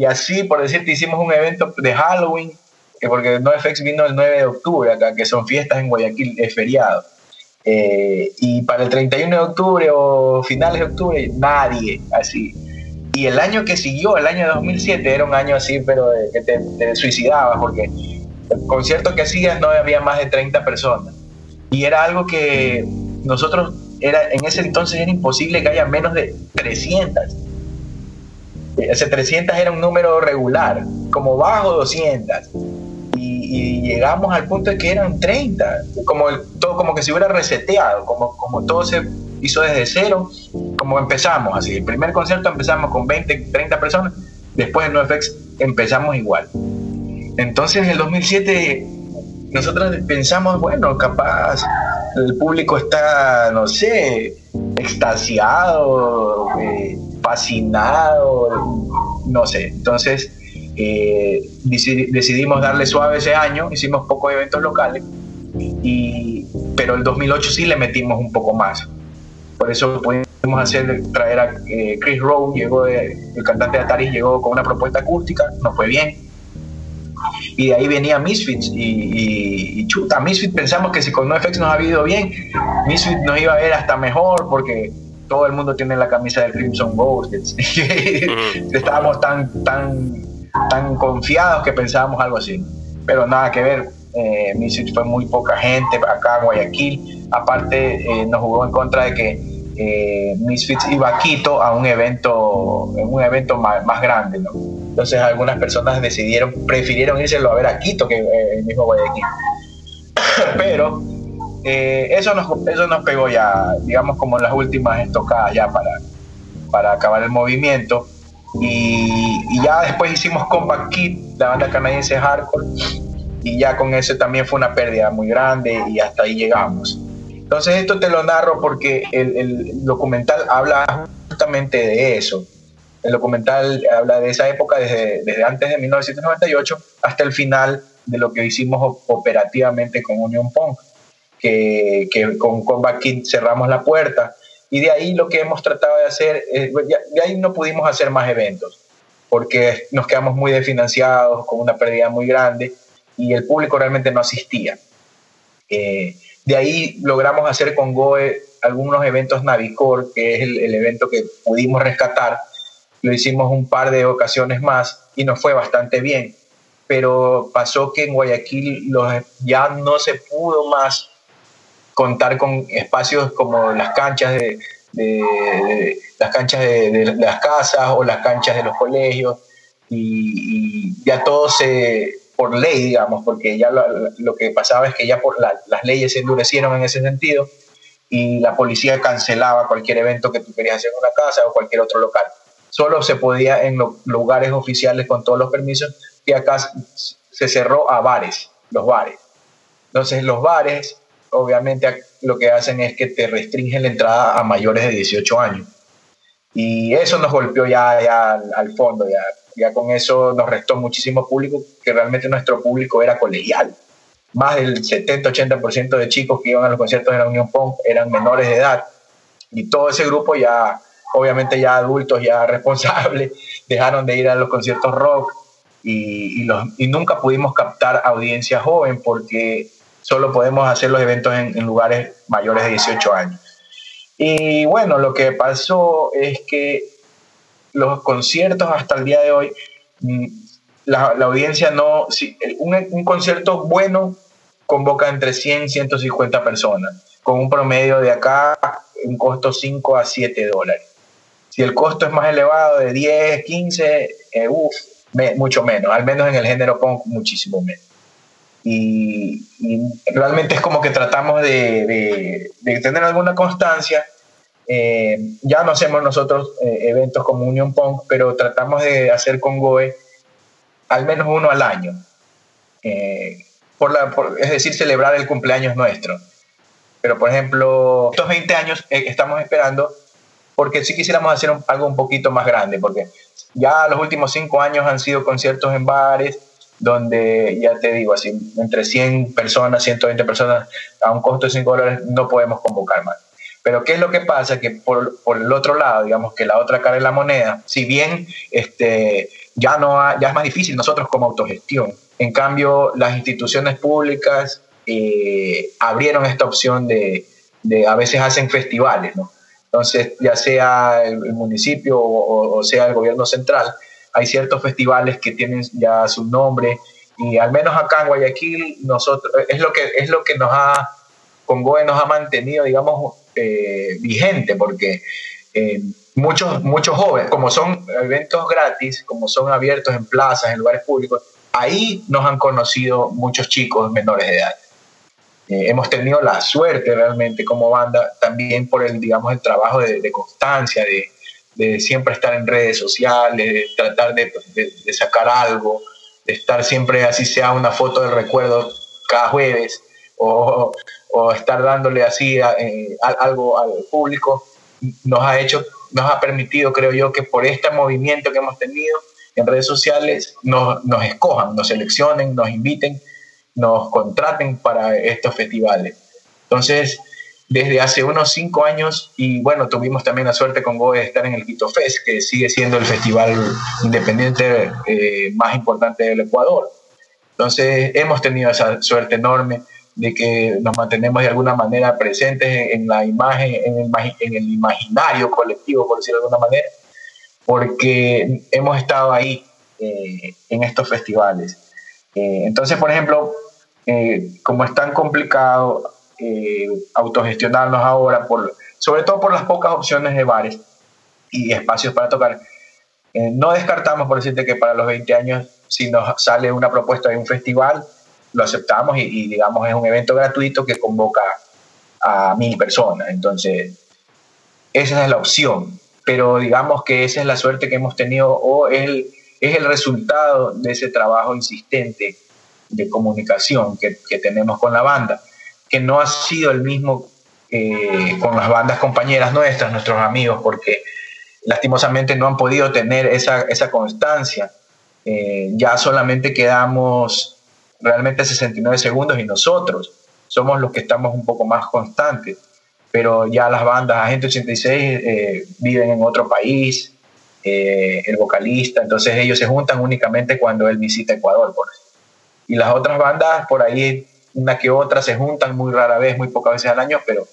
Y así, por decirte, hicimos un evento de Halloween, que porque NoFX vino el 9 de octubre acá, que son fiestas en Guayaquil, es feriado. Eh, y para el 31 de octubre o finales de octubre, nadie, así. Y el año que siguió, el año 2007, era un año así, pero de, que te, suicidabas, porque el concierto que hacías no había más de 30 personas. Y era algo que nosotros, era, en ese entonces era imposible que haya menos de 300. Ese 300 era un número regular, como bajo 200. Y, llegamos al punto de que eran 30, como, todo, como que se hubiera reseteado, como, como todo se hizo desde cero, como empezamos, así, el primer concierto empezamos con 20, 30 personas, después en NoFX empezamos igual. Entonces en el 2007 nosotros pensamos, bueno, capaz el público está, no sé, extasiado, eh, fascinado, no sé. Entonces eh, decidimos darle suave ese año, hicimos pocos eventos locales, y, pero el 2008 sí le metimos un poco más. Por eso pudimos hacer, traer a eh, Chris Rowe, llegó el cantante de Atari llegó con una propuesta acústica, nos fue bien. Y de ahí venía Misfits y, chuta, Misfits pensamos que si con NoFX nos ha ido bien, Misfits nos iba a ver hasta mejor porque todo el mundo tiene la camisa del Crimson Ghost. Estábamos tan, tan, tan confiados que pensábamos algo así. Pero nada que ver, eh, Misfits fue muy poca gente acá en Guayaquil. Aparte, eh, nos jugó en contra de que eh, Misfits iba a Quito a un evento, un evento más, más, grande, ¿no? Entonces algunas personas decidieron, prefirieron irse a ver a Quito que eh, el mismo Guayaquil. Pero eh, eso, nos, eso nos pegó ya, digamos como las últimas estocadas ya para, para acabar el movimiento. Y, y ya después hicimos Compact Kid, la banda canadiense Hardcore, y ya con eso también fue una pérdida muy grande y hasta ahí llegamos. Entonces esto te lo narro porque el, documental habla justamente de eso. El documental habla de esa época desde, desde, antes de 1998 hasta el final de lo que hicimos operativamente con Union Punk, que, que con Combat Kid cerramos la puerta y de ahí lo que hemos tratado de hacer, de ahí no pudimos hacer más eventos porque nos quedamos muy desfinanciados, con una pérdida muy grande y el público realmente no asistía. Eh, de ahí logramos hacer con GOE algunos eventos Navicor, que es el, evento que pudimos rescatar. Lo hicimos un par de ocasiones más y nos fue bastante bien. Pero pasó que en Guayaquil ya no se pudo más contar con espacios como las canchas de, las canchas de, las casas o las canchas de los colegios y, y ya todo se por ley, digamos, porque ya lo, que pasaba es que ya por las leyes se endurecieron en ese sentido y la policía cancelaba cualquier evento que tú querías hacer en una casa o cualquier otro local. Solo se podía en lugares oficiales con todos los permisos y acá se cerró a bares, los bares. Entonces los bares obviamente lo que hacen es que te restringen la entrada a mayores de 18 años. Y eso nos golpeó ya, ya al, fondo, ya, ya con eso nos restó muchísimo público, que realmente nuestro público era colegial. Más del 70-80% de chicos que iban a los conciertos de la Unión Punk eran menores de edad. Y todo ese grupo ya, obviamente ya adultos, ya responsables, dejaron de ir a los conciertos rock y, los, y nunca pudimos captar audiencia joven porque solo podemos hacer los eventos en, lugares mayores de 18 años. Y bueno, lo que pasó es que los conciertos hasta el día de hoy, mm, la, audiencia no, un, un, concierto bueno convoca entre 100 y 150 personas, con un promedio de acá, un costo 5 a 7 dólares. Si el costo es más elevado, de 10, 15, eh, uff, mucho menos, al menos en el género punk, muchísimo menos y, realmente es como que tratamos de, tener alguna constancia. Eh, ya no hacemos nosotros eh, eventos como Union Punk, pero tratamos de hacer con GOE al menos uno al año. Eh, por la, es decir, celebrar el cumpleaños nuestro. Pero, por ejemplo, estos 20 años estamos esperando porque si quisiéramos hacer algo un poquito más grande, porque ya los últimos 5 años han sido conciertos en bares, donde ya te digo, así, entre 100 personas, 120 personas, a un costo de 5 dólares, no podemos convocar más. Pero ¿qué es lo que pasa? Que por, por, el otro lado, digamos que la otra cara de la moneda, si bien este, ya, no ya es más difícil nosotros como autogestión, en cambio las instituciones públicas eh, abrieron esta opción de, a veces hacen festivales, ¿no? Entonces, ya sea el, municipio o sea el gobierno central, hay ciertos festivales que tienen ya su nombre y al menos acá en Guayaquil nosotros es lo que es lo que nos ha con GOE nos ha mantenido digamos eh, vigente porque eh, muchos muchos jóvenes como son eventos gratis como son abiertos en plazas en lugares públicos ahí nos han conocido muchos chicos menores de edad. Eh, hemos tenido la suerte realmente como banda también por el digamos el trabajo de constancia de, de siempre estar en redes sociales, de tratar de, sacar algo, de estar siempre, así sea una foto del recuerdo cada jueves, o, estar dándole así eh, algo al público, nos ha hecho, nos ha permitido, creo yo, que por este movimiento que hemos tenido en redes sociales, nos, nos escojan, nos seleccionen, nos inviten, nos contraten para estos festivales. Entonces, desde hace unos cinco años y bueno, tuvimos también la suerte con Goe de estar en el Quito Fest, que sigue siendo el festival independiente eh, más importante del Ecuador. Entonces hemos tenido esa suerte enorme de que nos mantenemos de alguna manera presentes en, la imagen, en el, en el, imaginario colectivo, por decirlo de alguna manera, porque hemos estado ahí eh, en estos festivales. Eh, entonces, por ejemplo, como es tan complicado eh, autogestionarnos ahora, por, sobre todo por las pocas opciones de bares y espacios para tocar. Eh, no descartamos, por decirte, que para los 20 años, si nos sale una propuesta de un festival, lo aceptamos y, digamos es un evento gratuito que convoca a mil personas. Entonces, esa es la opción. Pero digamos que esa es la suerte que hemos tenido o es el resultado de ese trabajo insistente de comunicación que tenemos con la banda que no ha sido el mismo eh, con las bandas compañeras nuestras, nuestros amigos, porque lastimosamente no han podido tener esa, esa constancia. Eh, ya solamente quedamos realmente 69 segundos y nosotros somos los que estamos un poco más constantes. Pero ya las bandas Agente 86 eh, viven en otro país, el vocalista, entonces ellos se juntan únicamente cuando él visita Ecuador. y las otras bandas por ahí una que otra se juntan muy rara vez, muy pocas veces al año, pero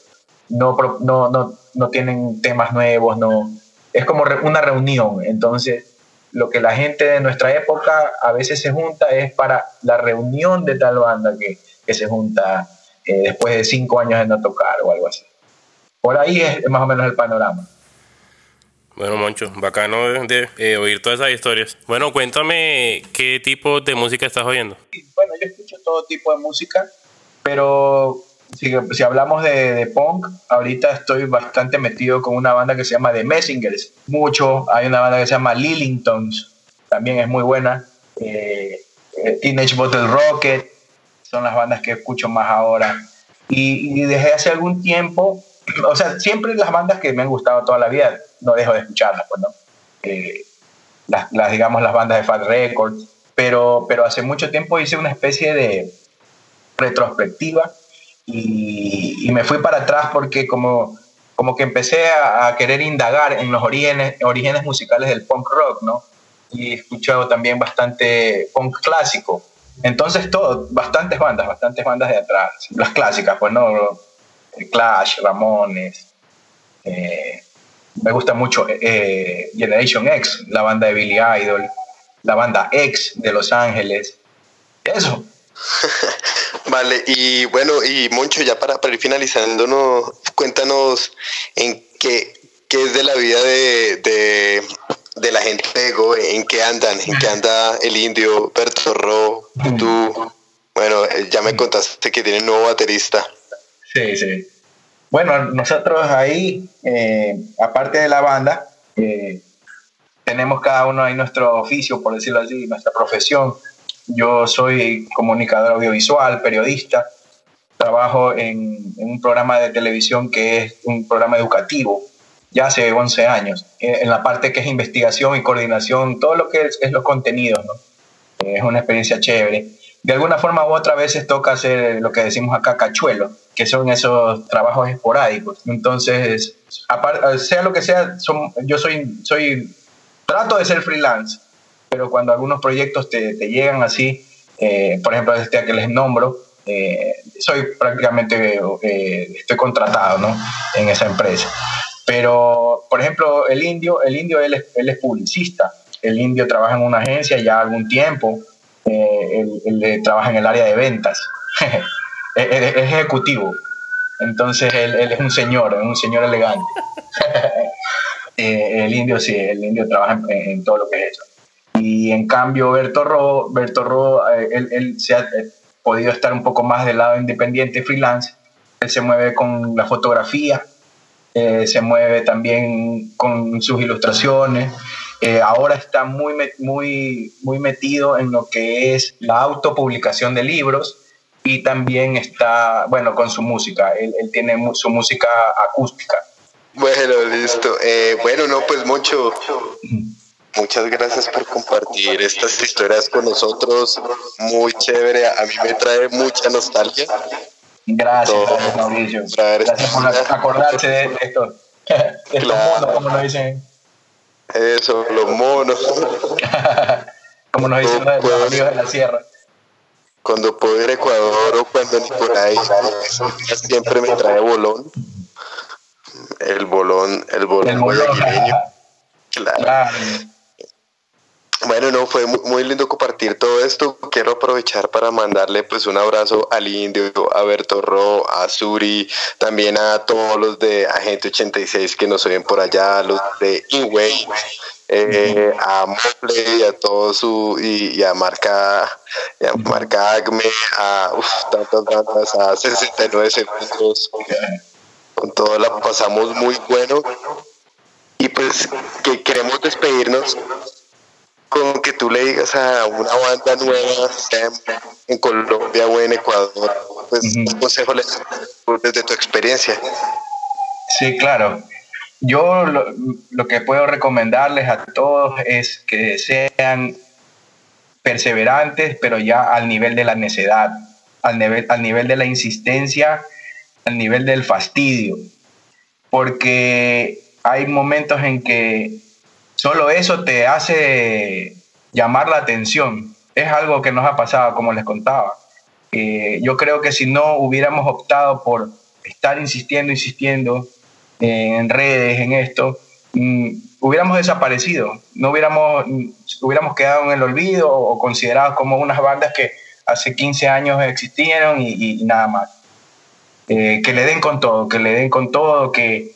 no, no, no, no tienen temas nuevos, no, es como una reunión. Entonces, lo que la gente de nuestra época a veces se junta es para la reunión de tal banda que, que se junta eh, después de cinco años de no tocar o algo así. Por ahí es más o menos el panorama. Bueno, Moncho, bacano de, de oír todas esas historias. Bueno, cuéntame qué tipo de música estás oyendo. Bueno, yo escucho todo tipo de música, pero si, si hablamos de, de, punk, ahorita estoy bastante metido con una banda que se llama The Messengers. Mucho. Hay una banda que se llama Lillingtons, también es muy buena. Eh, Teenage Bottle Rocket, son las bandas que escucho más ahora. Y, y desde hace algún tiempo, o sea, siempre las bandas que me han gustado toda la vida, no dejo de escucharlas, pues, ¿no? Eh, las, digamos, las bandas de Fat Records, pero, pero hace mucho tiempo hice una especie de retrospectiva y, me fui para atrás porque como, como que empecé a, a, querer indagar en los orígenes, orígenes musicales del punk rock, ¿no? Y he escuchado también bastante punk clásico. Entonces, todo, bastantes bandas, bastantes bandas de atrás. Las clásicas, pues, ¿no? Clash, Ramones. Eh, me gusta mucho eh, Generation X, la banda de Billy Idol, la banda X de Los Ángeles. Eso. vale, y bueno, y Moncho, ya para, para ir finalizando, cuéntanos en qué, qué es de la vida de, de, de la gente de en qué andan, en qué anda el indio, Berto Ro, tú. Bueno, ya me contaste que tiene un nuevo baterista. Sí, sí. Bueno, nosotros ahí, eh, aparte de la banda, eh, tenemos cada uno ahí nuestro oficio, por decirlo así, nuestra profesión. Yo soy comunicador audiovisual, periodista, trabajo en, un programa de televisión que es un programa educativo, ya hace 11 años, eh, en la parte que es investigación y coordinación, todo lo que es, es los contenidos, ¿no? Es una experiencia chévere de alguna forma u otra veces toca hacer lo que decimos acá cachuelo, que son esos trabajos esporádicos. Entonces, sea lo que sea, son, yo soy, soy, trato de ser freelance, pero cuando algunos proyectos te, te llegan así, eh, por ejemplo, este que les nombro, eh, soy prácticamente, eh, estoy contratado ¿no? en esa empresa. Pero, por ejemplo, el indio, el indio él es, él es publicista, el indio trabaja en una agencia ya algún tiempo, eh, él, él, trabaja en el área de ventas, es, es, ejecutivo, entonces él, él, es un señor, es un señor elegante. eh, el indio sí, el indio trabaja en, en, todo lo que es eso. Y en cambio Berto Ro, Berto Ro eh, él, él, se ha eh, podido estar un poco más del lado independiente, freelance, él se mueve con la fotografía, eh, se mueve también con sus ilustraciones, eh, ahora está muy, muy, muy metido en lo que es la autopublicación de libros y también está, bueno, con su música. Él, él tiene su música acústica. Bueno, listo. Eh, bueno, no, pues mucho. Muchas gracias por compartir estas historias con nosotros. Muy chévere. A mí me trae mucha nostalgia. Gracias, gracias Mauricio. Gracias por acordarse de esto. De claro. estos monos, como nos dicen. Eso, los monos. como nos dicen los amigos de la sierra. Cuando puedo ir a Ecuador o cuando Nicolai siempre me trae bolón. El bolón, el bolón, bolón. Claro. claro. Bueno, no, fue muy, lindo compartir todo esto. Quiero aprovechar para mandarle pues un abrazo al Indio, a Berto Ro, a Suri, también a todos los de Agente 86 que nos oyen por allá, los de Inway, eh, a Mople y a todos su, y, y, a Marca, y a Marca Acme, a uf, tantas bandas, a 69 segundos. Con todo la pasamos muy bueno. Y pues que queremos despedirnos con que tú le digas a una banda nueva, sea en Colombia o en Ecuador, pues uh -huh. consejo les desde tu experiencia. Sí, claro. Yo lo, lo, que puedo recomendarles a todos es que sean perseverantes, pero ya al nivel de la necedad, al nivel, al nivel de la insistencia, al nivel del fastidio, porque hay momentos en que solo eso te hace llamar la atención. Es algo que nos ha pasado, como les contaba. Eh, yo creo que si no hubiéramos optado por estar insistiendo, insistiendo en redes, en esto, mm, hubiéramos desaparecido, no hubiéramos, hubiéramos quedado en el olvido o considerados como unas bandas que hace 15 años existieron y, y nada más. Eh, que le den con todo, que le den con todo, que,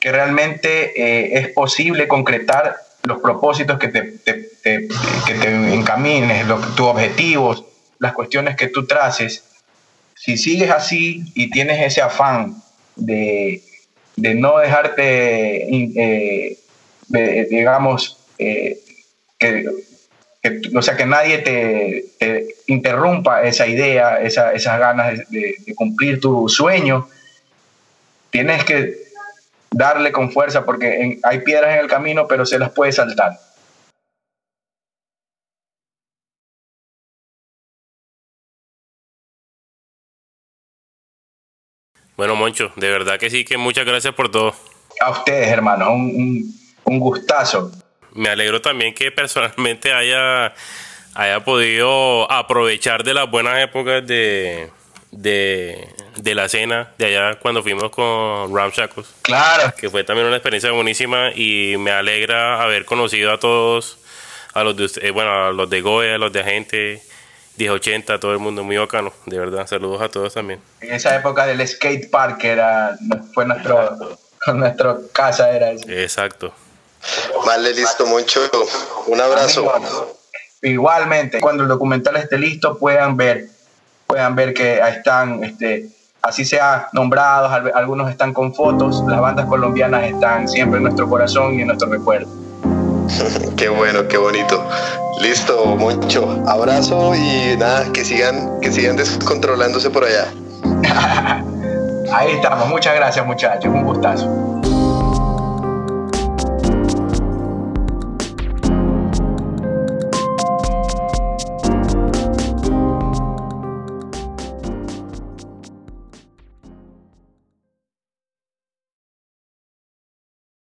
que realmente eh, es posible concretar los propósitos que te, te, que te encamines, tus objetivos, las cuestiones que tú traces. Si sigues así y tienes ese afán de, de no dejarte, eh, digamos, eh, que, o sea, que nadie te, interrumpa esa idea, esas ganas de, cumplir tu sueño, tienes que darle con fuerza porque hay piedras en el camino, pero se las puede saltar. Bueno, Moncho, de verdad que sí, que muchas gracias por todo. A ustedes, hermano, un, un, gustazo. Me alegro también que personalmente haya, haya podido aprovechar de las buenas épocas de, de, de la cena de allá cuando fuimos con Ramshacos. Claro. Que fue también una experiencia buenísima y me alegra haber conocido a todos, a los de eh, bueno, a los de Goya, a los de Agente 1080, todo el mundo muy bacano, de verdad. Saludos a todos también. En esa época del skate park era, fue nuestro, nuestro casa, era eso. Exacto. Vale, listo, mucho. Un abrazo. igualmente, cuando el documental esté listo, puedan ver, puedan ver que están, este, así sea nombrados, algunos están con fotos, las bandas colombianas están siempre en nuestro corazón y en nuestro recuerdo. qué bueno, qué bonito. Listo, mucho. Abrazo y nada, que sigan, que sigan descontrolándose por allá. Ahí estamos. Muchas gracias, muchachos. Un gustazo.